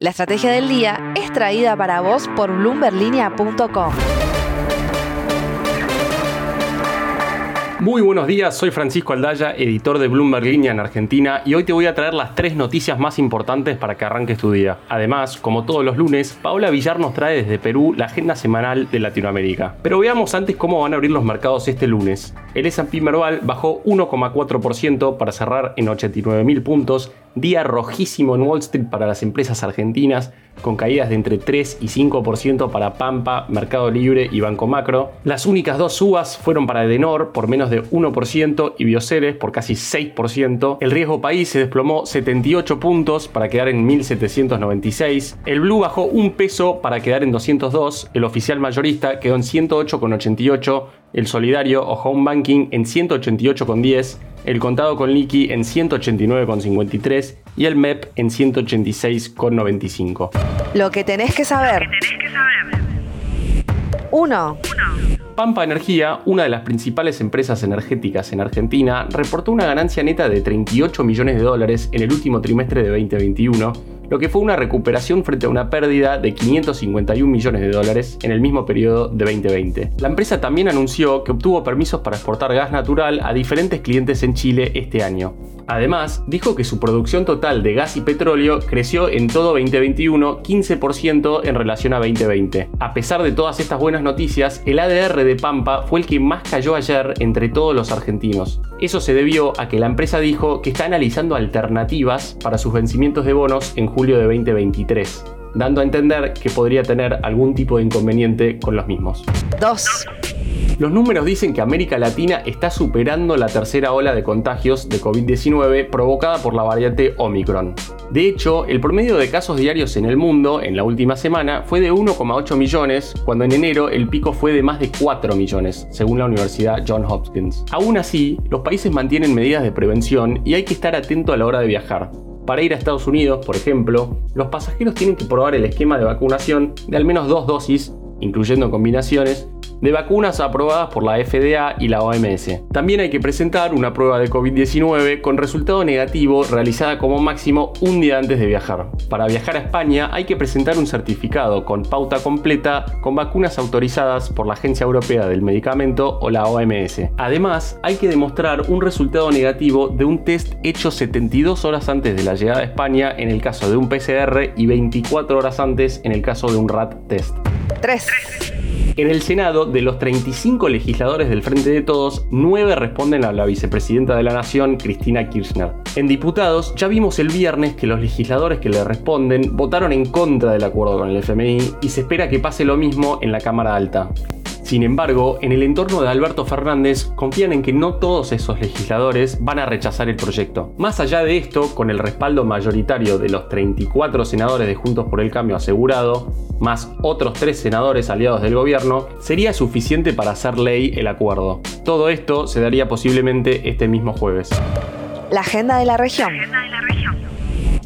La estrategia del día es traída para vos por bloomberlinia.com. Muy buenos días, soy Francisco Aldaya, editor de Bloomberg en Argentina y hoy te voy a traer las tres noticias más importantes para que arranques tu día. Además, como todos los lunes, Paola Villar nos trae desde Perú la agenda semanal de Latinoamérica. Pero veamos antes cómo van a abrir los mercados este lunes. El S&P Merval bajó 1,4% para cerrar en 89.000 puntos, día rojísimo en Wall Street para las empresas argentinas, con caídas de entre 3 y 5% para Pampa, Mercado Libre y Banco Macro. Las únicas dos subas fueron para Edenor por menos de 1% y Bioceres por casi 6%. El riesgo país se desplomó 78 puntos para quedar en 1796. El Blue bajó un peso para quedar en 202. El oficial mayorista quedó en 108,88. El solidario o home banking en 188,10 el contado con liqui en 189,53 y el MEP en 186,95. Lo que tenés que saber. 1. Pampa Energía, una de las principales empresas energéticas en Argentina, reportó una ganancia neta de 38 millones de dólares en el último trimestre de 2021 lo que fue una recuperación frente a una pérdida de 551 millones de dólares en el mismo periodo de 2020. La empresa también anunció que obtuvo permisos para exportar gas natural a diferentes clientes en Chile este año. Además, dijo que su producción total de gas y petróleo creció en todo 2021 15% en relación a 2020. A pesar de todas estas buenas noticias, el ADR de Pampa fue el que más cayó ayer entre todos los argentinos. Eso se debió a que la empresa dijo que está analizando alternativas para sus vencimientos de bonos en julio de 2023, dando a entender que podría tener algún tipo de inconveniente con los mismos. 2. Los números dicen que América Latina está superando la tercera ola de contagios de COVID-19 provocada por la variante Omicron. De hecho, el promedio de casos diarios en el mundo en la última semana fue de 1,8 millones, cuando en enero el pico fue de más de 4 millones, según la Universidad John Hopkins. Aún así, los países mantienen medidas de prevención y hay que estar atento a la hora de viajar. Para ir a Estados Unidos, por ejemplo, los pasajeros tienen que probar el esquema de vacunación de al menos dos dosis, incluyendo combinaciones, de vacunas aprobadas por la FDA y la OMS. También hay que presentar una prueba de COVID-19 con resultado negativo realizada como máximo un día antes de viajar. Para viajar a España hay que presentar un certificado con pauta completa con vacunas autorizadas por la Agencia Europea del Medicamento o la OMS. Además, hay que demostrar un resultado negativo de un test hecho 72 horas antes de la llegada a España en el caso de un PCR y 24 horas antes en el caso de un RAT test. 3. En el Senado, de los 35 legisladores del Frente de Todos, 9 responden a la vicepresidenta de la Nación, Cristina Kirchner. En diputados, ya vimos el viernes que los legisladores que le responden votaron en contra del acuerdo con el FMI y se espera que pase lo mismo en la Cámara Alta. Sin embargo, en el entorno de Alberto Fernández confían en que no todos esos legisladores van a rechazar el proyecto. Más allá de esto, con el respaldo mayoritario de los 34 senadores de Juntos por el Cambio asegurado, más otros tres senadores aliados del gobierno, sería suficiente para hacer ley el acuerdo. Todo esto se daría posiblemente este mismo jueves. La agenda de la región.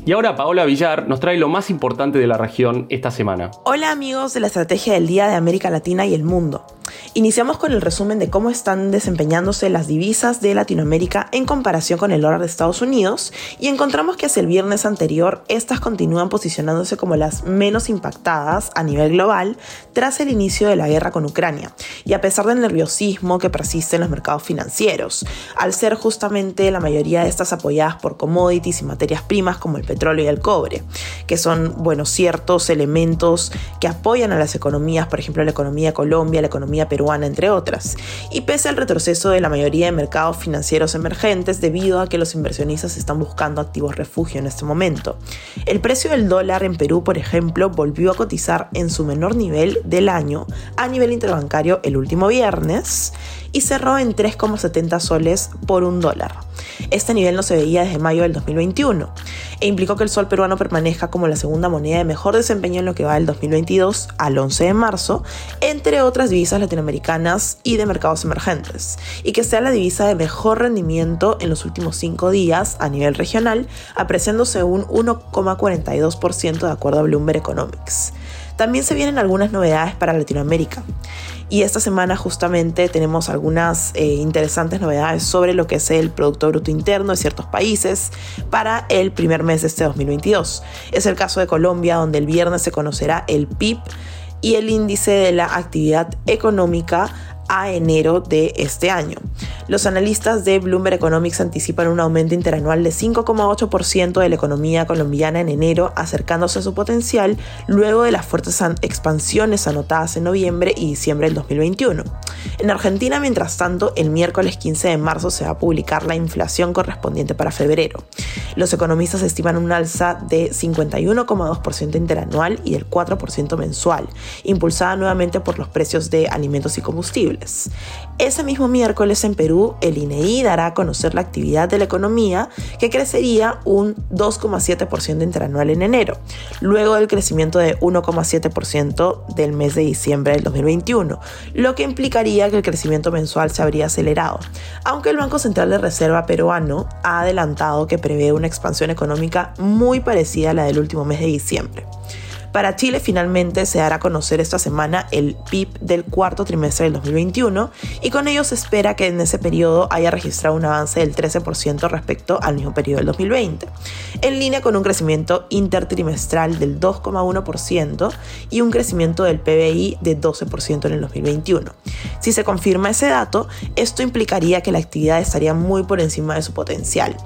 Y ahora Paola Villar nos trae lo más importante de la región esta semana. Hola amigos de la Estrategia del Día de América Latina y el Mundo. Iniciamos con el resumen de cómo están desempeñándose las divisas de Latinoamérica en comparación con el dólar de Estados Unidos y encontramos que hacia el viernes anterior estas continúan posicionándose como las menos impactadas a nivel global tras el inicio de la guerra con Ucrania y a pesar del nerviosismo que persiste en los mercados financieros, al ser justamente la mayoría de estas apoyadas por commodities y materias primas como el petróleo y el cobre, que son, bueno, ciertos elementos que apoyan a las economías, por ejemplo, la economía de Colombia, la economía peruana, entre otras. Y pese al retroceso de la mayoría de mercados financieros emergentes debido a que los inversionistas están buscando activos refugio en este momento. El precio del dólar en Perú, por ejemplo, volvió a cotizar en su menor nivel del año a nivel interbancario el último viernes y cerró en 3,70 soles por un dólar. Este nivel no se veía desde mayo del 2021 e implicó que el sol peruano permanezca como la segunda moneda de mejor desempeño en lo que va del 2022 al 11 de marzo, entre otras divisas latinoamericanas y de mercados emergentes, y que sea la divisa de mejor rendimiento en los últimos cinco días a nivel regional, apreciándose un 1,42% de acuerdo a Bloomberg Economics. También se vienen algunas novedades para Latinoamérica. Y esta semana justamente tenemos algunas eh, interesantes novedades sobre lo que es el Producto Bruto Interno de ciertos países para el primer mes de este 2022. Es el caso de Colombia, donde el viernes se conocerá el PIB y el índice de la actividad económica a enero de este año. Los analistas de Bloomberg Economics anticipan un aumento interanual de 5,8% de la economía colombiana en enero, acercándose a su potencial luego de las fuertes expansiones anotadas en noviembre y diciembre del 2021. En Argentina, mientras tanto, el miércoles 15 de marzo se va a publicar la inflación correspondiente para febrero. Los economistas estiman un alza de 51,2% interanual y del 4% mensual, impulsada nuevamente por los precios de alimentos y combustibles. Ese mismo miércoles en Perú, el INEI dará a conocer la actividad de la economía que crecería un 2,7% interanual en enero, luego del crecimiento de 1,7% del mes de diciembre del 2021, lo que implicaría que el crecimiento mensual se habría acelerado, aunque el Banco Central de Reserva peruano ha adelantado que prevé una expansión económica muy parecida a la del último mes de diciembre. Para Chile finalmente se dará a conocer esta semana el PIB del cuarto trimestre del 2021 y con ello se espera que en ese periodo haya registrado un avance del 13% respecto al mismo periodo del 2020, en línea con un crecimiento intertrimestral del 2,1% y un crecimiento del PBI de 12% en el 2021. Si se confirma ese dato, esto implicaría que la actividad estaría muy por encima de su potencial.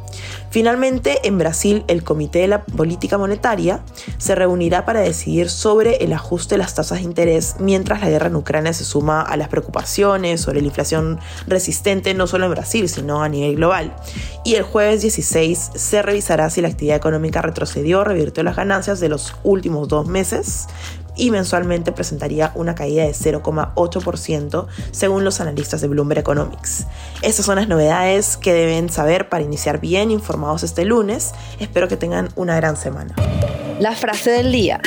Finalmente, en Brasil, el Comité de la Política Monetaria se reunirá para decidir sobre el ajuste de las tasas de interés mientras la guerra en Ucrania se suma a las preocupaciones sobre la inflación resistente no solo en Brasil, sino a nivel global. Y el jueves 16 se revisará si la actividad económica retrocedió o revirtió las ganancias de los últimos dos meses, y mensualmente presentaría una caída de 0,8% según los analistas de Bloomberg Economics. Estas son las novedades que deben saber para iniciar bien informados este lunes. Espero que tengan una gran semana. La frase del día.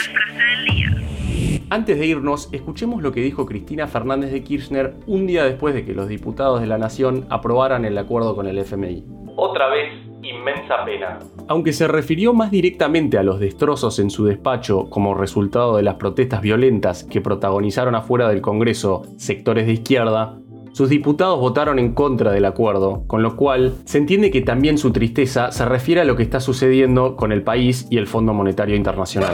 Antes de irnos, escuchemos lo que dijo Cristina Fernández de Kirchner un día después de que los diputados de la Nación aprobaran el acuerdo con el FMI. Otra vez, inmensa pena. Aunque se refirió más directamente a los destrozos en su despacho como resultado de las protestas violentas que protagonizaron afuera del Congreso sectores de izquierda, sus diputados votaron en contra del acuerdo, con lo cual se entiende que también su tristeza se refiere a lo que está sucediendo con el país y el Fondo Monetario Internacional.